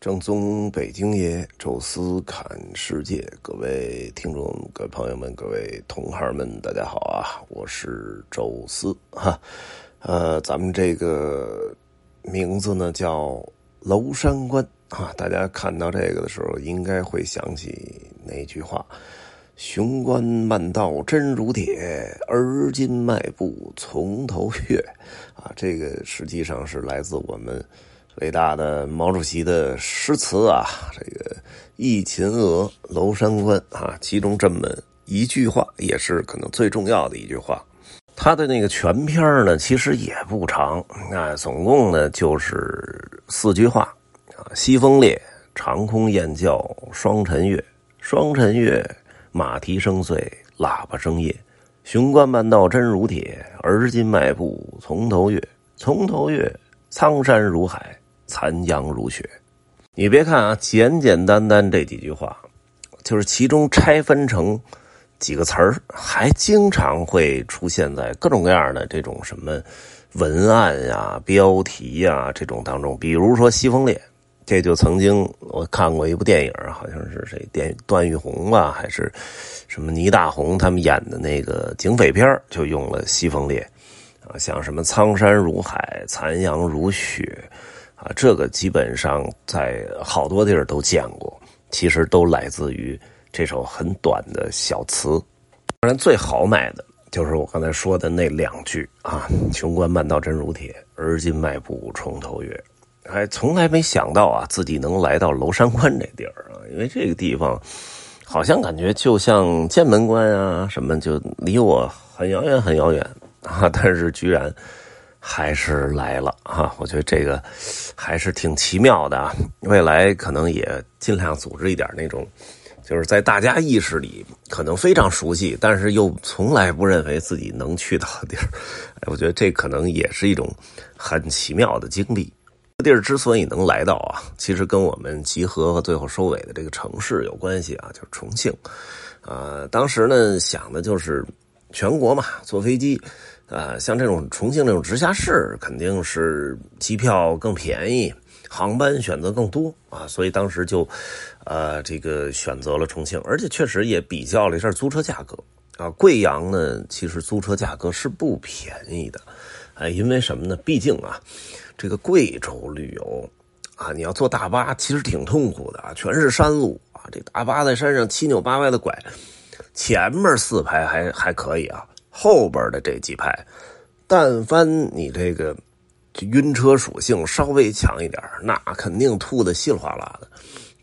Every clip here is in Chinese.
正宗北京爷，宙斯侃世界，各位听众、各位朋友们、各位同行们，大家好啊！我是宙斯哈，呃，咱们这个名字呢叫娄山关啊，大家看到这个的时候，应该会想起那句话：“雄关漫道真如铁，而今迈步从头越。”啊，这个实际上是来自我们。伟大的毛主席的诗词啊，这个《忆秦娥·娄山关》啊，其中这么一句话，也是可能最重要的一句话。他的那个全篇呢，其实也不长啊，总共呢就是四句话啊：西风烈，长空雁叫双晨月，双晨月，马蹄声碎，喇叭声夜。雄关漫道真如铁，而今迈步从头越，从头越，苍山如海。残阳如血，你别看啊，简简单单这几句话，就是其中拆分成几个词儿，还经常会出现在各种各样的这种什么文案呀、标题呀这种当中。比如说《西风烈》，这就曾经我看过一部电影，好像是谁电段玉红吧，还是什么倪大红他们演的那个警匪片就用了《西风烈》啊，像什么苍山如海、残阳如雪。啊，这个基本上在好多地儿都见过，其实都来自于这首很短的小词。当然，最好买的就是我刚才说的那两句啊：“雄关漫道真如铁，而今迈步从头越。”还从来没想到啊，自己能来到娄山关这地儿啊，因为这个地方好像感觉就像剑门关啊什么，就离我很遥远很遥远啊，但是居然。还是来了啊！我觉得这个还是挺奇妙的啊。未来可能也尽量组织一点那种，就是在大家意识里可能非常熟悉，但是又从来不认为自己能去到的地儿。我觉得这可能也是一种很奇妙的经历。地儿之所以能来到啊，其实跟我们集合和最后收尾的这个城市有关系啊，就是重庆。呃，当时呢想的就是全国嘛，坐飞机。呃，像这种重庆这种直辖市，肯定是机票更便宜，航班选择更多啊，所以当时就，呃，这个选择了重庆，而且确实也比较了一下租车价格啊。贵阳呢，其实租车价格是不便宜的，哎，因为什么呢？毕竟啊，这个贵州旅游啊，你要坐大巴其实挺痛苦的啊，全是山路啊，这大巴在山上七扭八歪的拐，前面四排还还可以啊。后边的这几排，但凡你这个晕车属性稍微强一点那肯定吐的稀里哗啦的。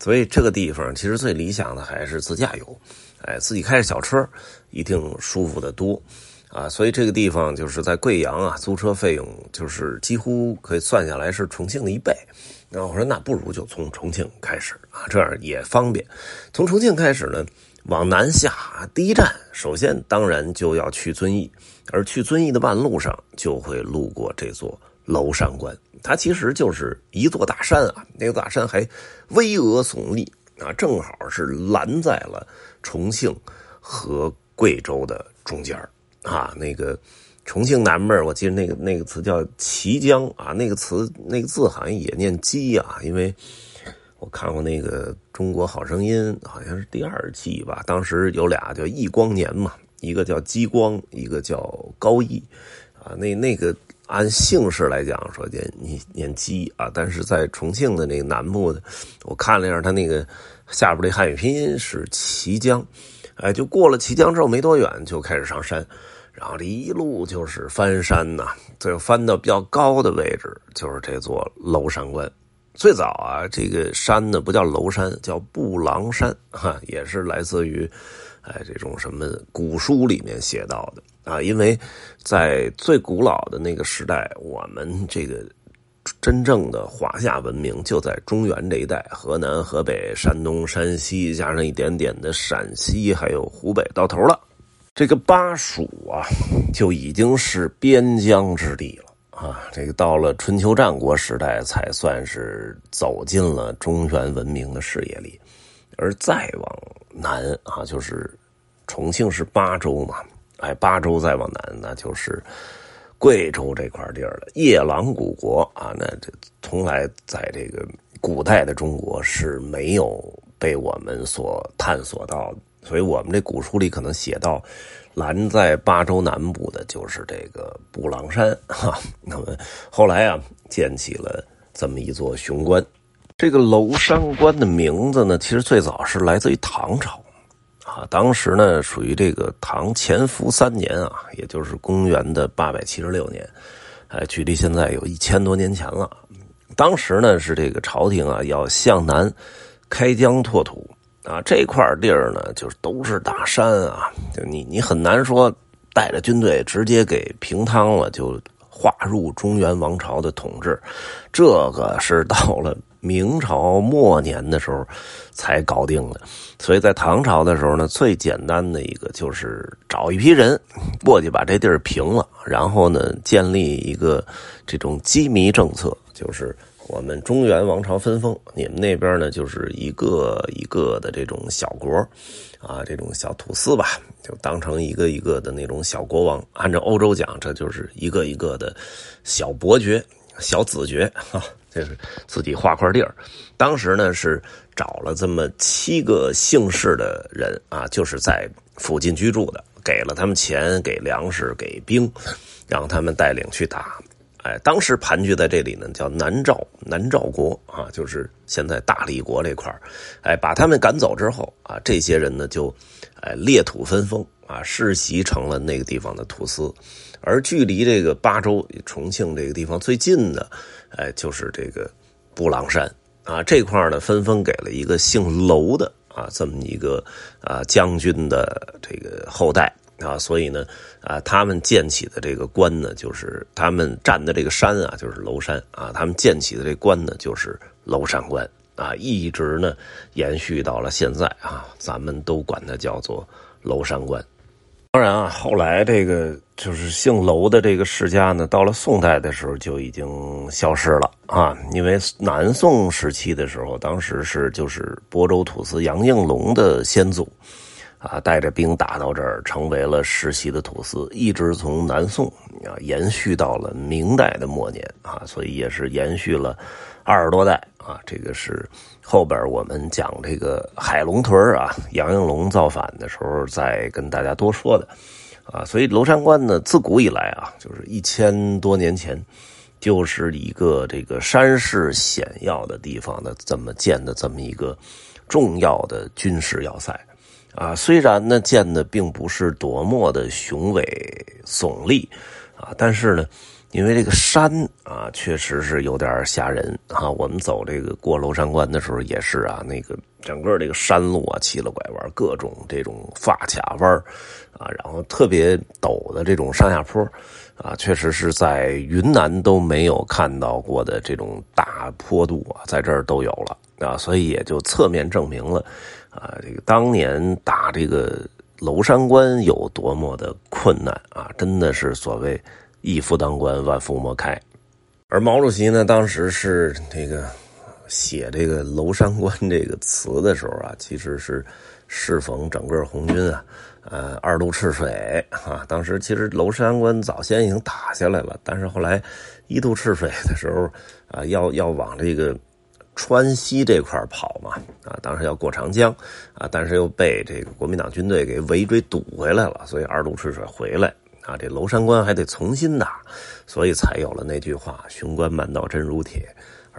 所以这个地方其实最理想的还是自驾游，哎，自己开着小车一定舒服的多啊。所以这个地方就是在贵阳啊，租车费用就是几乎可以算下来是重庆的一倍。那我说那不如就从重庆开始啊，这样也方便。从重庆开始呢。往南下，第一站首先当然就要去遵义，而去遵义的半路上就会路过这座娄山关，它其实就是一座大山啊，那个大山还巍峨耸立啊，正好是拦在了重庆和贵州的中间啊。那个重庆南边，我记得那个那个词叫綦江啊，那个词那个字好像也念鸡啊，因为。我看过那个《中国好声音》，好像是第二季吧。当时有俩叫易光年嘛，一个叫激光，一个叫高毅，啊，那那个按姓氏来讲说念念念激啊，但是在重庆的那个南部的，我看了一下，他那个下边这汉语拼音是綦江，哎，就过了綦江之后没多远就开始上山，然后这一路就是翻山呐，最后翻到比较高的位置，就是这座娄山关。最早啊，这个山呢不叫娄山，叫布郎山，哈，也是来自于，哎，这种什么古书里面写到的啊。因为在最古老的那个时代，我们这个真正的华夏文明就在中原这一带，河南、河北、山东、山西，加上一点点的陕西，还有湖北，到头了。这个巴蜀啊，就已经是边疆之地了。啊，这个到了春秋战国时代，才算是走进了中原文明的视野里，而再往南啊，就是重庆是巴州嘛，哎，巴州再往南，那就是贵州这块地儿了。夜郎古国啊，那这从来在这个古代的中国是没有被我们所探索到的，所以我们这古书里可能写到，拦在巴州南部的就是这个布朗山哈。那么后来啊，建起了这么一座雄关。这个娄山关的名字呢，其实最早是来自于唐朝啊，当时呢属于这个唐乾伏三年啊，也就是公元的八百七十六年，哎，距离现在有一千多年前了。当时呢是这个朝廷啊要向南开疆拓土啊，这块地儿呢就是都是大山啊，就你你很难说带着军队直接给平汤了，就划入中原王朝的统治，这个是到了明朝末年的时候才搞定的。所以在唐朝的时候呢，最简单的一个就是找一批人过去把这地儿平了，然后呢建立一个这种羁縻政策，就是。我们中原王朝分封，你们那边呢，就是一个一个的这种小国，啊，这种小土司吧，就当成一个一个的那种小国王。按照欧洲讲，这就是一个一个的小伯爵、小子爵，哈，这是自己划块地儿。当时呢，是找了这么七个姓氏的人啊，就是在附近居住的，给了他们钱、给粮食、给兵，让他们带领去打。哎，当时盘踞在这里呢，叫南诏，南诏国啊，就是现在大理国这块哎，把他们赶走之后啊，这些人呢就，哎，裂土分封啊，世袭成了那个地方的土司。而距离这个巴州、重庆这个地方最近的，哎，就是这个布朗山啊，这块呢分封给了一个姓娄的啊，这么一个啊将军的这个后代。啊，所以呢，啊，他们建起的这个关呢，就是他们站的这个山啊，就是娄山啊，他们建起的这关呢，就是娄山关啊，一直呢延续到了现在啊，咱们都管它叫做娄山关。当然啊，后来这个就是姓娄的这个世家呢，到了宋代的时候就已经消失了啊，因为南宋时期的时候，当时是就是亳州土司杨应龙的先祖。啊，带着兵打到这儿，成为了世袭的土司，一直从南宋啊延续到了明代的末年啊，所以也是延续了二十多代啊。这个是后边我们讲这个海龙屯啊，杨应龙造反的时候再跟大家多说的啊。所以娄山关呢，自古以来啊，就是一千多年前，就是一个这个山势险要的地方的这么建的这么一个重要的军事要塞。啊，虽然呢建的并不是多么的雄伟耸立，啊，但是呢，因为这个山啊，确实是有点吓人啊。我们走这个过娄山关的时候也是啊，那个整个这个山路啊，七了拐弯，各种这种发卡弯啊，然后特别陡的这种上下坡啊，确实是在云南都没有看到过的这种大坡度啊，在这儿都有了啊，所以也就侧面证明了。啊，这个当年打这个娄山关有多么的困难啊！真的是所谓一夫当关，万夫莫开。而毛主席呢，当时是这个写这个娄山关这个词的时候啊，其实是适逢整个红军啊，呃，二渡赤水啊。当时其实娄山关早先已经打下来了，但是后来一渡赤水的时候啊，要要往这个。川西这块跑嘛，啊，当时要过长江，啊，但是又被这个国民党军队给围追堵回来了，所以二渡赤水回来，啊，这娄山关还得重新打，所以才有了那句话：“雄关漫道真如铁，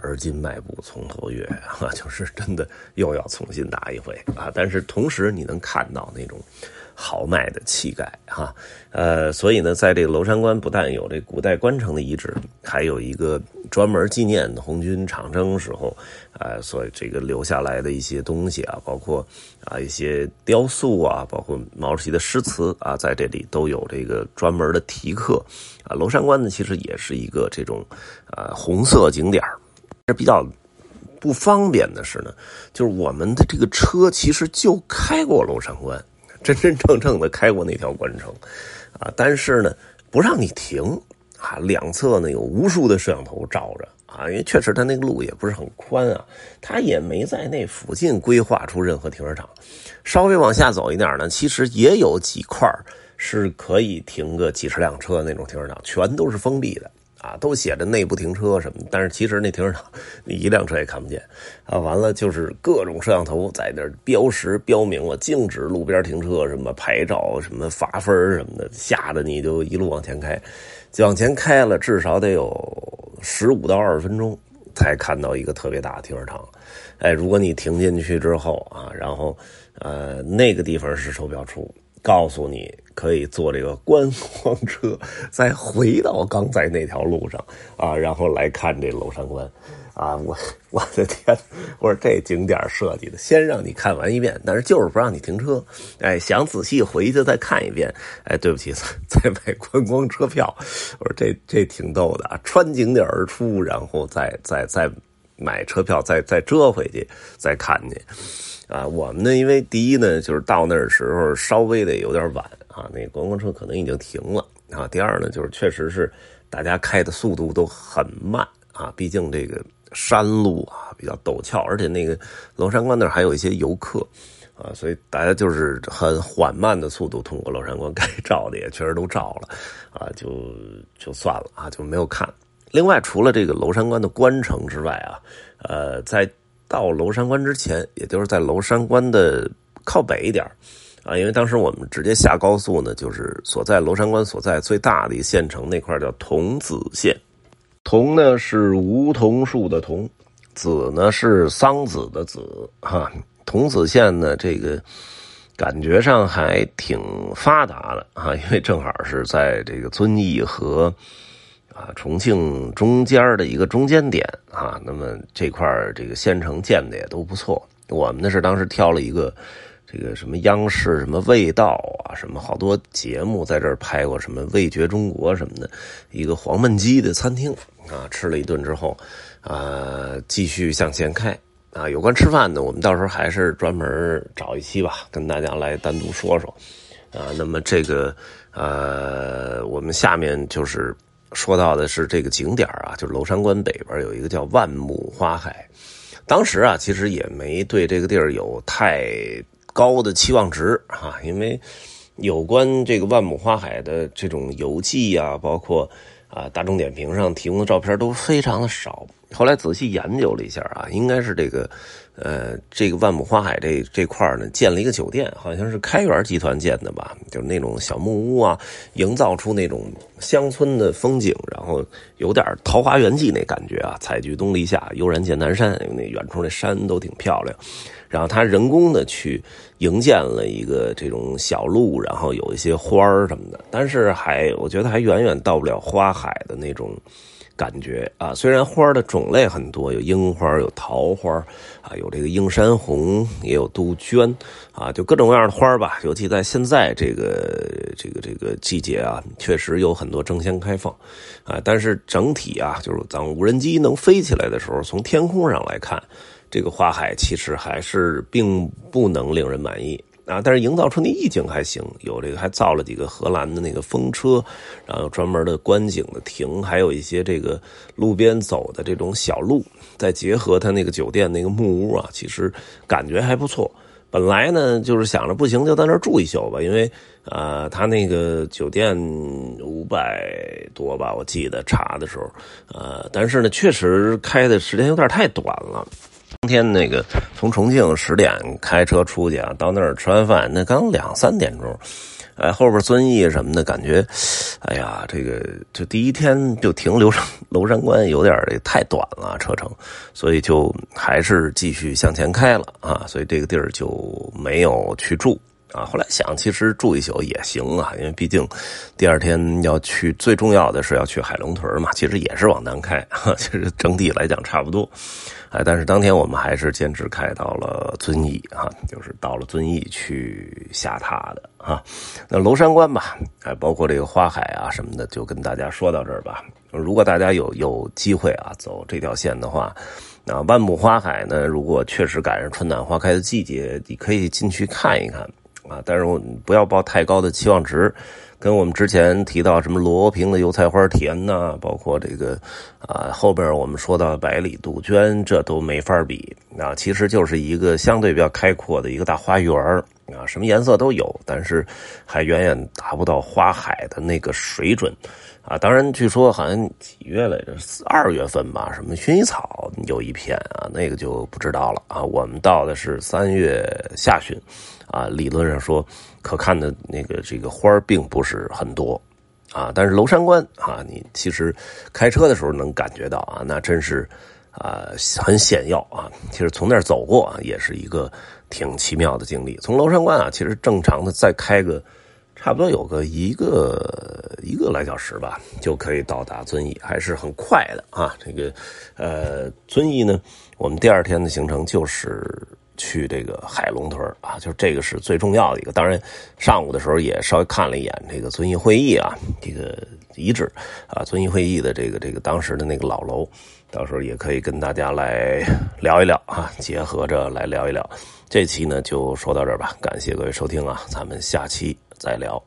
而今迈步从头越。”啊，就是真的又要重新打一回啊。但是同时你能看到那种。豪迈的气概，哈，呃，所以呢，在这个娄山关不但有这古代关城的遗址，还有一个专门纪念红军长征时候，呃，所以这个留下来的一些东西啊，包括啊一些雕塑啊，包括毛主席的诗词啊，在这里都有这个专门的题刻。啊，娄山关呢，其实也是一个这种呃红色景点比较不方便的是呢，就是我们的这个车其实就开过娄山关。真真正正的开过那条关城，啊，但是呢，不让你停，啊，两侧呢有无数的摄像头照着，啊，因为确实它那个路也不是很宽啊，它也没在那附近规划出任何停车场，稍微往下走一点呢，其实也有几块是可以停个几十辆车的那种停车场，全都是封闭的，啊，都写着内部停车什么，但是其实那停车场你一辆车也看不见啊。完了就是各种摄像头在那标识标明了禁止路边停车，什么拍照，什么罚分什么的，吓得你就一路往前开，就往前开了至少得有十五到二十分钟。才看到一个特别大的停车场，哎，如果你停进去之后啊，然后，呃，那个地方是售票处，告诉你可以坐这个观光车，再回到刚才那条路上啊，然后来看这娄山关，啊，我 我的天，我说这景点设计的，先让你看完一遍，但是就是不让你停车，哎，想仔细回去再看一遍，哎，对不起，再买观光车票，我说这这挺逗的啊，穿景点而出，然后再再再买车票，再再折回去再看去，啊，我们呢，因为第一呢，就是到那儿时候稍微的有点晚啊，那观光车可能已经停了啊，第二呢，就是确实是大家开的速度都很慢啊，毕竟这个。山路啊比较陡峭，而且那个娄山关那儿还有一些游客啊，所以大家就是很缓慢的速度通过娄山关，该照的也确实都照了啊，就就算了啊，就没有看。另外，除了这个娄山关的关城之外啊，呃，在到娄山关之前，也就是在娄山关的靠北一点啊，因为当时我们直接下高速呢，就是所在娄山关所在最大的一县城那块叫桐梓县。桐呢是梧桐树的桐，梓呢是桑梓的梓，哈，桐梓县呢这个感觉上还挺发达的啊，因为正好是在这个遵义和啊重庆中间的一个中间点啊，那么这块这个县城建的也都不错。我们呢是当时挑了一个。这个什么央视什么味道啊，什么好多节目在这儿拍过，什么味觉中国什么的，一个黄焖鸡的餐厅啊，吃了一顿之后，啊，继续向前开啊。有关吃饭呢，我们到时候还是专门找一期吧，跟大家来单独说说啊。那么这个呃，我们下面就是说到的是这个景点啊，就是娄山关北边有一个叫万亩花海，当时啊，其实也没对这个地儿有太。高的期望值啊，因为有关这个万亩花海的这种游记啊，包括啊大众点评上提供的照片都非常的少。后来仔细研究了一下啊，应该是这个。呃，这个万亩花海这这块呢，建了一个酒店，好像是开元集团建的吧，就是那种小木屋啊，营造出那种乡村的风景，然后有点《桃花源记》那感觉啊，采菊东篱下，悠然见南山，那远处那山都挺漂亮。然后他人工的去营建了一个这种小路，然后有一些花儿什么的，但是还我觉得还远远到不了花海的那种。感觉啊，虽然花的种类很多，有樱花，有桃花，啊，有这个映山红，也有杜鹃，啊，就各种各样的花吧。尤其在现在这个这个这个季节啊，确实有很多争先开放，啊，但是整体啊，就是当无人机能飞起来的时候，从天空上来看，这个花海其实还是并不能令人满意。啊，但是营造出那意境还行，有这个还造了几个荷兰的那个风车，然后专门的观景的亭，还有一些这个路边走的这种小路，再结合他那个酒店那个木屋啊，其实感觉还不错。本来呢就是想着不行就在那儿住一宿吧，因为呃他那个酒店五百多吧，我记得查的时候，呃，但是呢确实开的时间有点太短了。当天那个从重庆十点开车出去啊，到那儿吃完饭，那刚两三点钟，哎，后边遵义什么的，感觉，哎呀，这个就第一天就停留娄山关有点太短了车程，所以就还是继续向前开了啊，所以这个地儿就没有去住。啊，后来想，其实住一宿也行啊，因为毕竟第二天要去，最重要的是要去海龙屯嘛。其实也是往南开，其实整体来讲差不多。哎，但是当天我们还是坚持开到了遵义啊，就是到了遵义去下榻的啊。那娄山关吧，哎，包括这个花海啊什么的，就跟大家说到这儿吧。如果大家有有机会啊走这条线的话，那万亩花海呢，如果确实赶上春暖花开的季节，你可以进去看一看。啊，但是我不要抱太高的期望值，跟我们之前提到什么罗平的油菜花田呐，包括这个啊后边我们说到百里杜鹃，这都没法比。啊，其实就是一个相对比较开阔的一个大花园啊，什么颜色都有，但是还远远达不到花海的那个水准啊。当然，据说好像几月来着，二月份吧，什么薰衣草有一片啊，那个就不知道了啊。我们到的是三月下旬啊，理论上说可看的那个这个花并不是很多啊，但是娄山关啊，你其实开车的时候能感觉到啊，那真是。啊，很险要啊！其实从那儿走过啊，也是一个挺奇妙的经历。从娄山关啊，其实正常的再开个差不多有个一个一个来小时吧，就可以到达遵义，还是很快的啊。这个呃，遵义呢，我们第二天的行程就是去这个海龙屯啊，就这个是最重要的一个。当然，上午的时候也稍微看了一眼这个遵义会议啊，这个遗址啊，遵义会议的这个这个当时的那个老楼。到时候也可以跟大家来聊一聊啊，结合着来聊一聊。这期呢就说到这儿吧，感谢各位收听啊，咱们下期再聊。